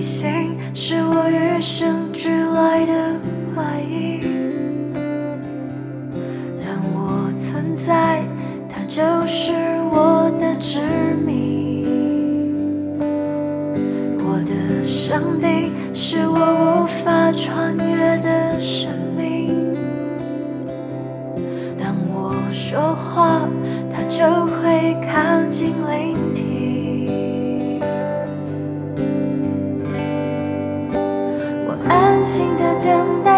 你心是我与生俱来的外衣，当我存在，它就是我的执迷，我的上帝，是我无法穿越的生命。当我说话，他就会靠近。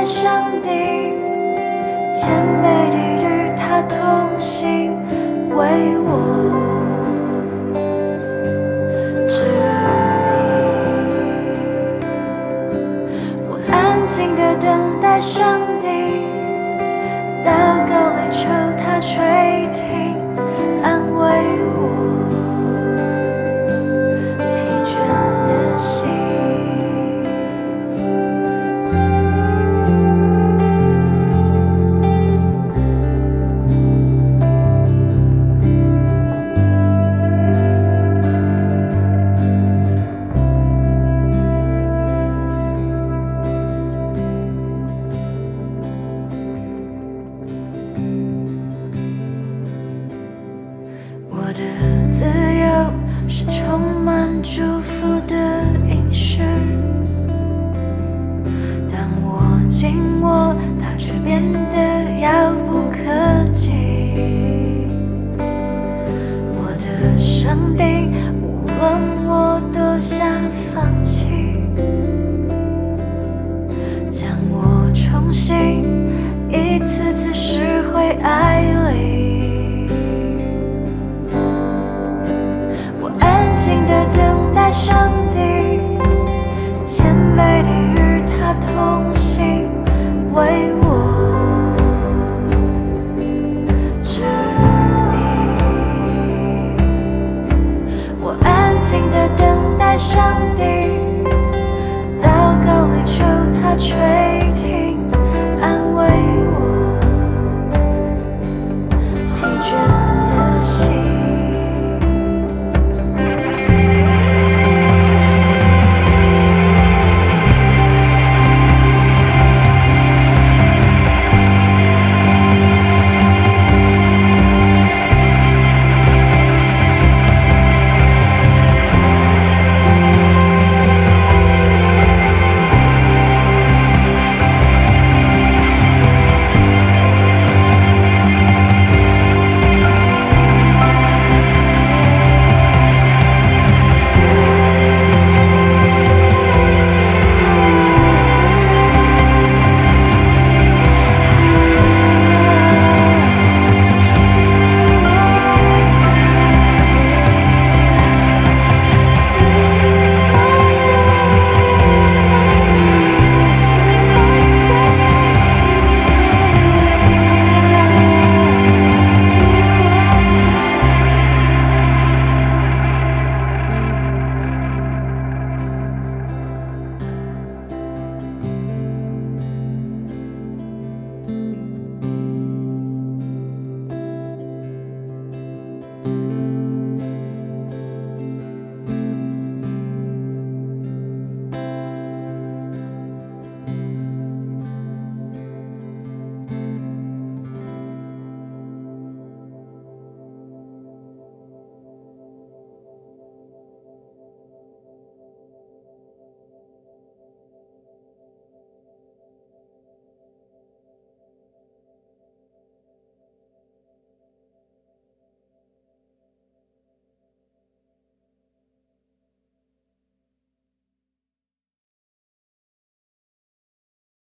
上帝，谦卑地与他同行，为我。指引。我安静地等待上帝，祷告里求他垂是充满祝福的应许，当我紧握，它却变得遥不可及。我的上帝，无论我多想放弃，将我重新一次次拾回爱